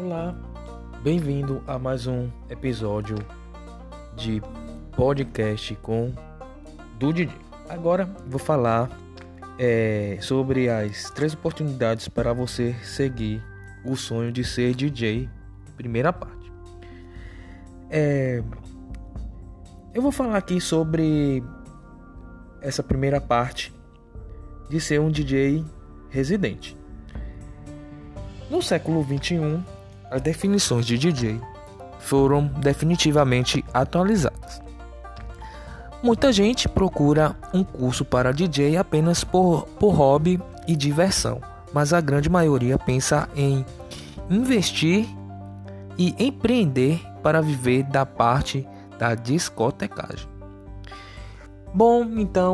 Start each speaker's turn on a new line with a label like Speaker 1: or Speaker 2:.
Speaker 1: Olá, bem-vindo a mais um episódio de podcast com do. Agora vou falar é, sobre as três oportunidades para você seguir o sonho de ser DJ. Primeira parte. É, eu vou falar aqui sobre essa primeira parte de ser um DJ residente. No século 21, as definições de DJ foram definitivamente atualizadas. Muita gente procura um curso para DJ apenas por, por hobby e diversão, mas a grande maioria pensa em investir e empreender para viver da parte da discotecagem. Bom, então.